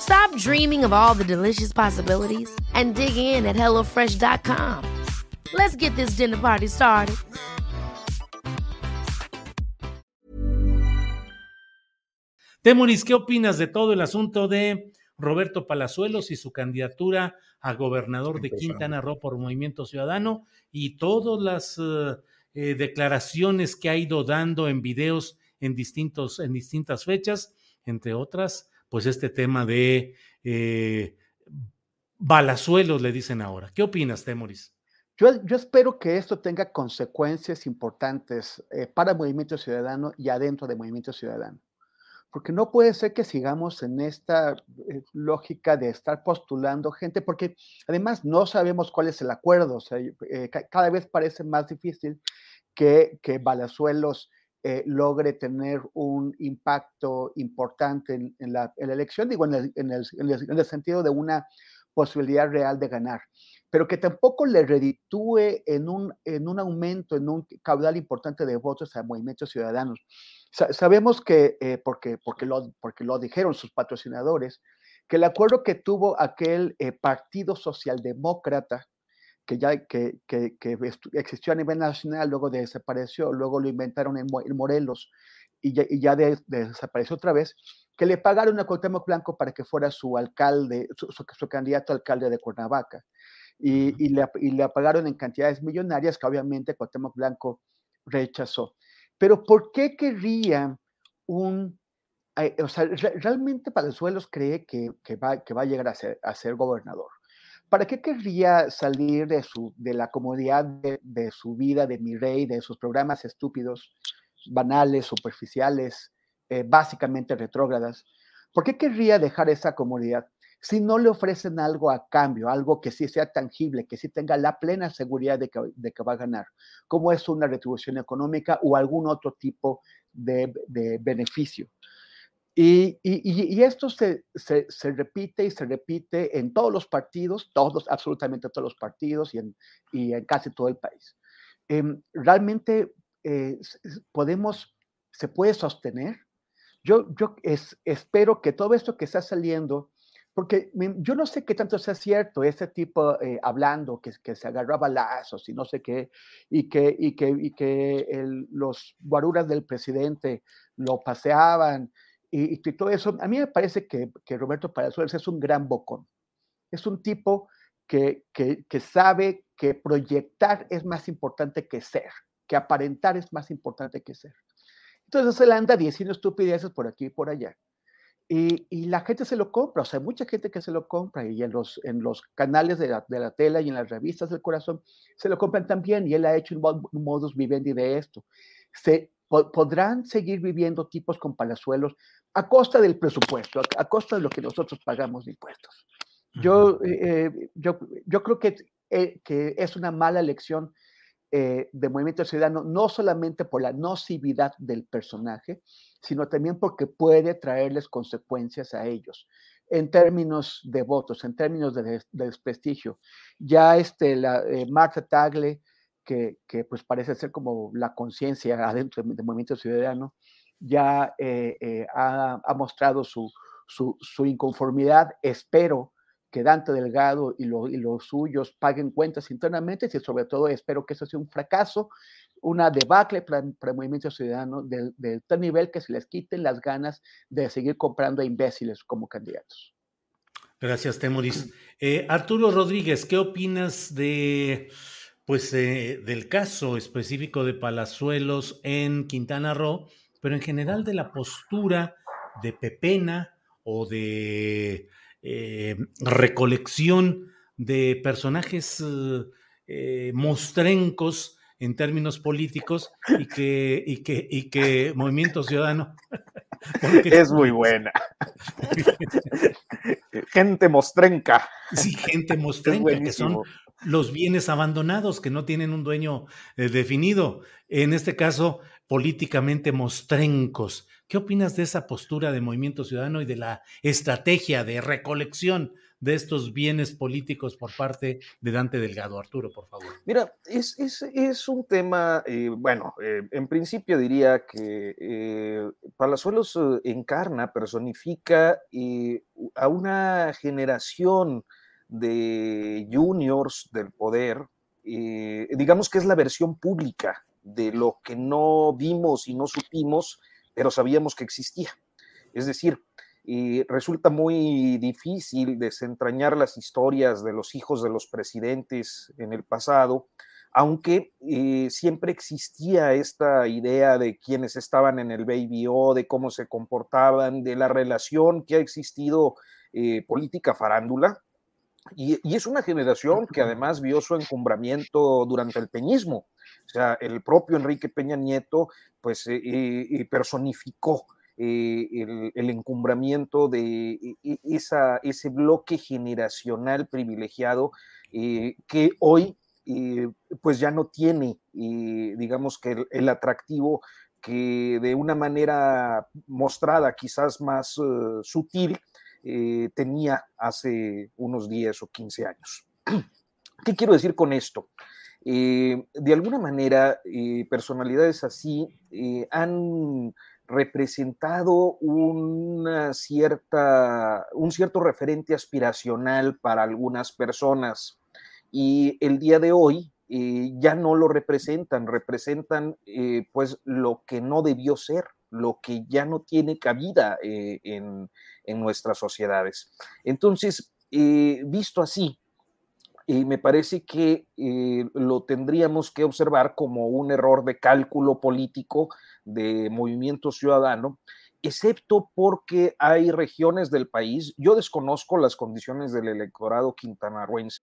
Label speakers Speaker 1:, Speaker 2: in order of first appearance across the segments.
Speaker 1: Stop dreaming of all the delicious possibilities and dig in at HelloFresh.com. Let's get this dinner party started.
Speaker 2: Temoris, ¿qué opinas de todo el asunto de Roberto Palazuelos y su candidatura a gobernador de Quintana Roo por Movimiento Ciudadano y todas las eh, eh, declaraciones que ha ido dando en videos en, distintos, en distintas fechas, entre otras, pues este tema de eh, balazuelos, le dicen ahora. ¿Qué opinas, Temoris?
Speaker 3: Yo, yo, espero que esto tenga consecuencias importantes para Movimiento Ciudadano y adentro de Movimiento Ciudadano porque no puede ser que sigamos en esta eh, lógica de estar postulando gente, porque además no sabemos cuál es el acuerdo, o sea, eh, cada vez parece más difícil que Balazuelos eh, logre tener un impacto importante en, la, elección, digo, en el, en, el, en el, sentido de una posibilidad real de ganar, pero que tampoco le reditúe en un, en un aumento, en un caudal importante de votos a movimientos ciudadanos. Sabemos que, eh, porque, porque lo dijeron sus patrocinadores, que el acuerdo que tuvo aquel eh, Partido Socialdemócrata, que ya que, que, existió a nivel nacional, luego desapareció, luego lo inventaron en, Morelos y ya, y ya desapareció otra vez, que le pagaron a Cuauhtémoc Blanco para que fuera su alcalde, su, su, candidato alcalde de Cuernavaca. Y, y, le, y, le, pagaron en cantidades millonarias que obviamente Cuauhtémoc Blanco rechazó. Pero ¿por qué querría un... Eh, o sea, realmente Palazuelos cree que, que, va, que va a llegar a ser, a ser gobernador. ¿Para qué querría salir de, su, de la comodidad de, su vida de mi rey, de sus programas estúpidos, banales, superficiales, eh, básicamente retrógradas? ¿Por qué querría dejar esa comodidad? si no le ofrecen algo a cambio, algo que sí sea tangible, que sí tenga la plena seguridad de que, va a ganar, como es una retribución económica o algún otro tipo de beneficio. Y, y, y, esto se, se, se, repite y se repite en todos los partidos, todos, absolutamente todos los partidos y en, y en casi todo el país. Eh, realmente eh, podemos, se puede sostener. Yo, yo es, espero que todo esto que está saliendo porque yo no sé qué tanto sea cierto ese tipo eh, hablando que, que se agarraba lazos y no sé qué, y que, y que, y que los guaruras del presidente lo paseaban y, y, todo eso. A mí me parece que, que Roberto Palazuelos es un gran bocón. Es un tipo que, que, que sabe que proyectar es más importante que ser, que aparentar es más importante que ser. Entonces él anda diciendo estupideces por aquí y por allá. Y, la gente se lo compra, o sea, hay mucha gente que se lo compra y en los, en los canales de la, de la tela y en las revistas del corazón se lo compran también y él ha hecho un, modus vivendi de esto. Se, podrán seguir viviendo tipos con palazuelos a costa del presupuesto, a, costa de lo que nosotros pagamos de impuestos. Yo, eh, yo, yo creo que, eh, que es una mala elección eh, de Movimiento Ciudadano, no solamente por la nocividad del personaje, sino también porque puede traerles consecuencias a ellos en términos de votos, en términos de, desprestigio. Ya este, la, eh, Marta Tagle, que, que, pues parece ser como la conciencia adentro del Movimiento Ciudadano, ya eh, ha, ha, mostrado su, su, su, inconformidad. Espero que Dante Delgado y, los suyos paguen cuentas internamente y sobre todo espero que eso sea un fracaso, una debacle para, el movimiento ciudadano de, tal nivel que se les quiten las ganas de seguir comprando a imbéciles como candidatos.
Speaker 2: Gracias, Temoris. Eh, Arturo Rodríguez, ¿qué opinas de, pues, eh, del caso específico de Palazuelos en Quintana Roo, pero en general de la postura de Pepena o de eh, recolección de personajes eh, mostrencos en términos políticos y que, y que, y que Movimiento Ciudadano.
Speaker 4: es muy buena. gente mostrenca.
Speaker 2: Sí, gente mostrenca, que son los bienes abandonados que no tienen un dueño eh, definido. En este caso, políticamente mostrencos. ¿Qué opinas de esa postura de Movimiento Ciudadano y de la estrategia de recolección de estos bienes políticos por parte de Dante Delgado? Arturo, por favor.
Speaker 4: Mira, es, es, un tema, eh, bueno, eh, en principio diría que Palazuelos encarna, personifica a una generación de juniors del poder, digamos que es la versión pública de lo que no vimos y no supimos pero sabíamos que existía. Es decir, resulta muy difícil desentrañar las historias de los hijos de los presidentes en el pasado, aunque eh, siempre existía esta idea de quienes estaban en el Baby O, de cómo se comportaban, de la relación que ha existido eh, política farándula. Y, es una generación que además vio su encumbramiento durante el peñismo. O sea, el propio Enrique Peña Nieto, pues, eh, eh, personificó eh, el, encumbramiento de esa, ese bloque generacional privilegiado que hoy, pues, ya no tiene, digamos que el, atractivo que de una manera mostrada, quizás más sutil, tenía hace unos 10 o 15 años. ¿Qué quiero decir con esto? Eh, de alguna manera, eh, personalidades así eh, han representado una cierta, un cierto referente aspiracional para algunas personas y el día de hoy ya no lo representan, representan pues lo que no debió ser, lo que ya no tiene cabida en, en, nuestras sociedades. Entonces, visto así, y me parece que eh, lo tendríamos que observar como un error de cálculo político de movimiento ciudadano, excepto porque hay regiones del país, yo desconozco las condiciones del electorado quintanarroense.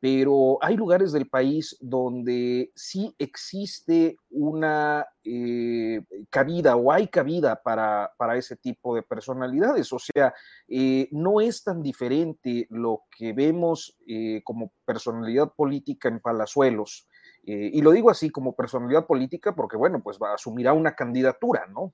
Speaker 4: Pero hay lugares del país donde sí existe una eh, cabida o hay cabida para, ese tipo de personalidades. O sea, eh, no es tan diferente lo que vemos eh, como personalidad política en Palazuelos. y lo digo así como personalidad política porque, bueno, pues va, asumirá una candidatura, ¿no?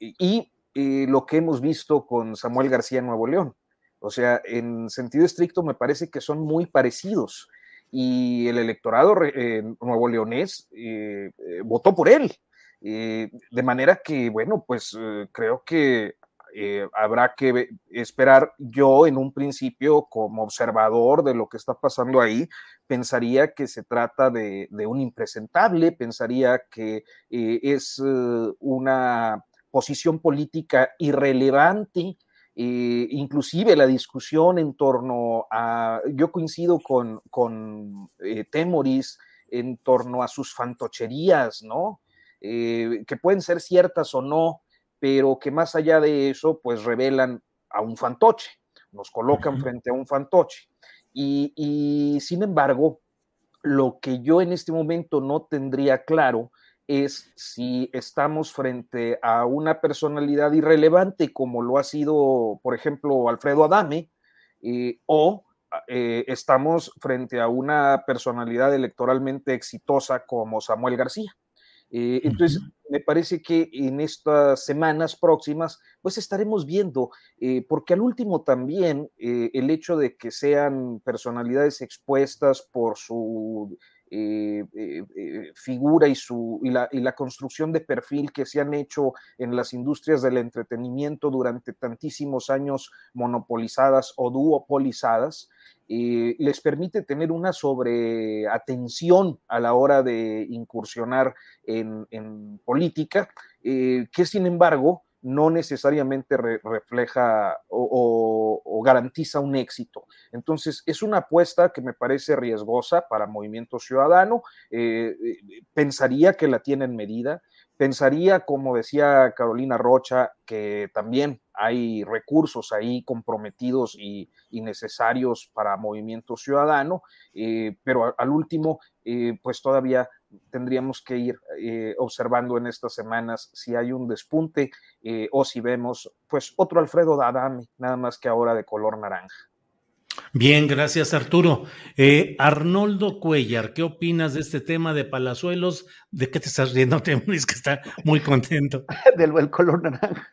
Speaker 4: y lo que hemos visto con Samuel García Nuevo León. O sea, en sentido estricto me parece que son muy parecidos y el electorado eh, nuevo leonés eh, eh, votó por él. de manera que, bueno, pues creo que eh, habrá que esperar. Yo en un principio, como observador de lo que está pasando ahí, pensaría que se trata de, un impresentable, pensaría que eh, es una posición política irrelevante. Inclusive la discusión en torno a, yo coincido con, con Temoris en torno a sus fantocherías, ¿no? Eh, que pueden ser ciertas o no, pero que más allá de eso, pues revelan a un fantoche, nos colocan frente a un fantoche. Y, sin embargo, lo que yo en este momento no tendría claro es si estamos frente a una personalidad irrelevante como lo ha sido, por ejemplo, Alfredo Adame, eh, o eh, estamos frente a una personalidad electoralmente exitosa como Samuel García. Eh, entonces, me parece que en estas semanas próximas, pues estaremos viendo, eh, porque al último también eh, el hecho de que sean personalidades expuestas por su figura y, su, y la, y, la, construcción de perfil que se han hecho en las industrias del entretenimiento durante tantísimos años monopolizadas o duopolizadas, eh, les permite tener una sobreatención a la hora de incursionar en, política, eh, que sin embargo no necesariamente refleja o, garantiza un éxito. Entonces, es una apuesta que me parece riesgosa para Movimiento Ciudadano. Eh, pensaría que la tienen medida. Pensaría, como decía Carolina Rocha, que también hay recursos ahí comprometidos y, necesarios para Movimiento Ciudadano, eh, pero al último, eh, pues todavía tendríamos que ir eh, observando en estas semanas si hay un despunte o si vemos, pues, otro Alfredo Adame, nada más que ahora de color naranja.
Speaker 2: Bien, gracias Arturo. Eh, Arnoldo Cuellar, ¿qué opinas de este tema de Palazuelos? ¿De qué te estás riendo? Te que está muy contento.
Speaker 3: Del color naranja.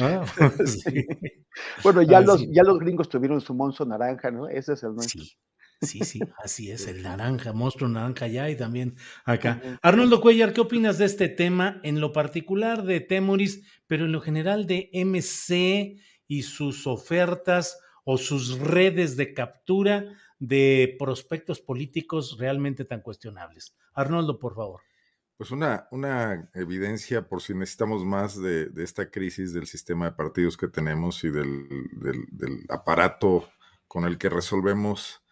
Speaker 3: Ah, bueno, ya, ah, los, ya los gringos tuvieron su monstruo naranja, ¿no? Ese es el nuestro.
Speaker 2: Sí. Sí, sí, así es, el naranja, monstruo naranja ya y también acá. Arnoldo Cuellar, ¿qué opinas de este tema en lo particular de Temoris, pero en lo general de MC y sus ofertas o sus redes de captura de prospectos políticos realmente tan cuestionables. Arnoldo, por favor.
Speaker 5: Pues una, una evidencia por si necesitamos más de, esta crisis del sistema de partidos que tenemos y del, aparato con el que resolvemos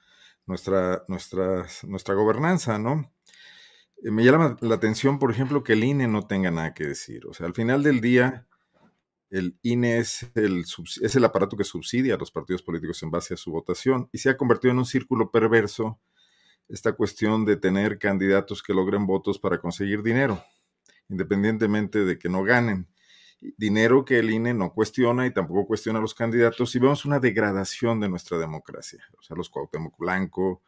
Speaker 5: nuestra, nuestra, nuestra gobernanza, ¿no? Eh, me llama la atención, por ejemplo, que el INE no tenga nada que decir. O sea, al final del día, el INE es el, es el aparato que subsidia a los partidos políticos en base a su votación y se ha convertido en un círculo perverso esta cuestión de tener candidatos que logren votos para conseguir dinero, independientemente de que no ganen. Dinero que el INE no cuestiona y tampoco cuestiona a los candidatos y vemos una degradación de nuestra democracia. O sea, los Cuauhtémoc Blanco,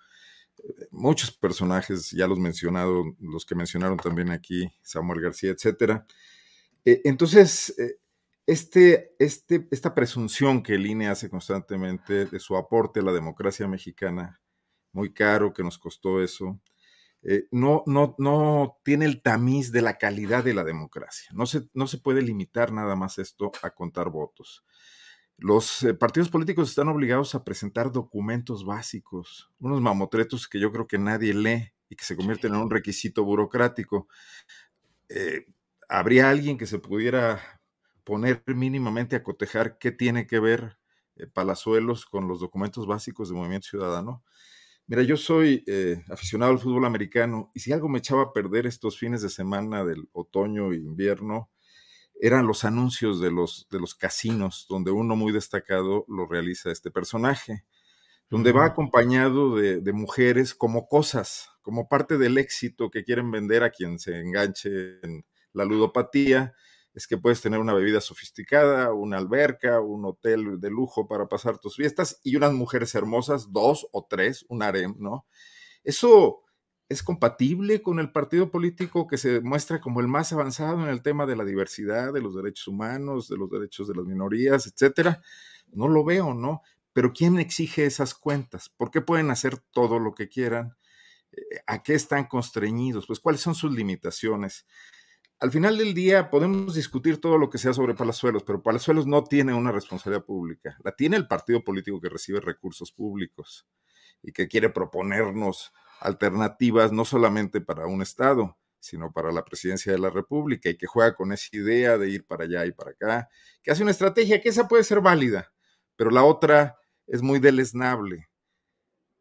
Speaker 5: eh, muchos personajes, ya los mencionado, los que mencionaron también aquí, Samuel García, etcétera. Eh, entonces, eh, este, este, esta presunción que el INE hace constantemente de su aporte a la democracia mexicana, muy caro que nos costó eso, eh, no, no, no tiene el tamiz de la calidad de la democracia. No se, no se puede limitar nada más esto a contar votos. Los eh, partidos políticos están obligados a presentar documentos básicos, unos mamotretos que yo creo que nadie lee y que se convierten en un requisito burocrático. Eh, ¿Habría alguien que se pudiera poner mínimamente a cotejar qué tiene que ver Palazuelos con los documentos básicos de Movimiento Ciudadano. Mira, yo soy eh, aficionado al fútbol americano y si algo me echaba a perder estos fines de semana del otoño e invierno, eran los anuncios de los, de los casinos, donde uno muy destacado lo realiza este personaje, donde va acompañado de, de mujeres como cosas, como parte del éxito que quieren vender a quien se enganche en la ludopatía es que puedes tener una bebida sofisticada, una alberca, un hotel de lujo para pasar tus fiestas y unas mujeres hermosas, dos o tres, un harem, ¿no? Eso es compatible con el partido político que se muestra como el más avanzado en el tema de la diversidad, de los derechos humanos, de los derechos de las minorías, etcétera. No lo veo, ¿no? Pero ¿quién exige esas cuentas? ¿Por qué pueden hacer todo lo que quieran? Eh, ¿A qué están constreñidos? Pues cuáles son sus limitaciones. Al final del día podemos discutir todo lo que sea sobre Palazuelos, pero Palazuelos no tiene una responsabilidad pública. La tiene el partido político que recibe recursos públicos y que quiere proponernos alternativas no solamente para un Estado, sino para la presidencia de la República y que juega con esa idea de ir para allá y para acá, que hace una estrategia que esa puede ser válida, pero la otra es muy deleznable.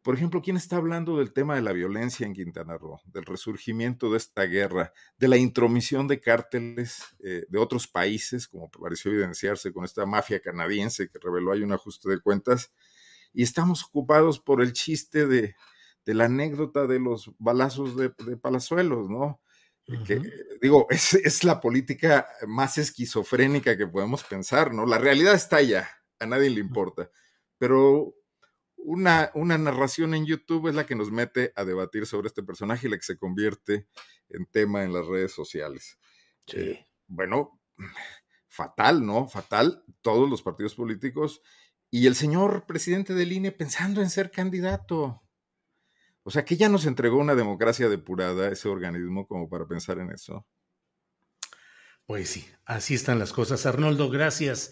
Speaker 5: Por ejemplo, ¿quién está hablando del tema de la violencia en Quintana Roo, del resurgimiento de esta guerra, de la intromisión de cárteles eh, de otros países, como pareció evidenciarse con esta mafia canadiense que reveló hay un ajuste de cuentas? Y estamos ocupados por el chiste de, la anécdota de los balazos de, Palazuelos, ¿no? Que, digo, es, es, la política más esquizofrénica que podemos pensar, ¿no? La realidad está allá, a nadie le importa, pero una, una, narración en YouTube es la que nos mete a debatir sobre este personaje y la que se convierte en tema en las redes sociales. Eh, bueno, fatal, ¿no? Fatal, todos los partidos políticos y el señor presidente del INE pensando en ser candidato. O sea, que ya nos entregó una democracia depurada ese organismo como para pensar en eso.
Speaker 2: Pues sí, así están las cosas. Arnoldo, gracias.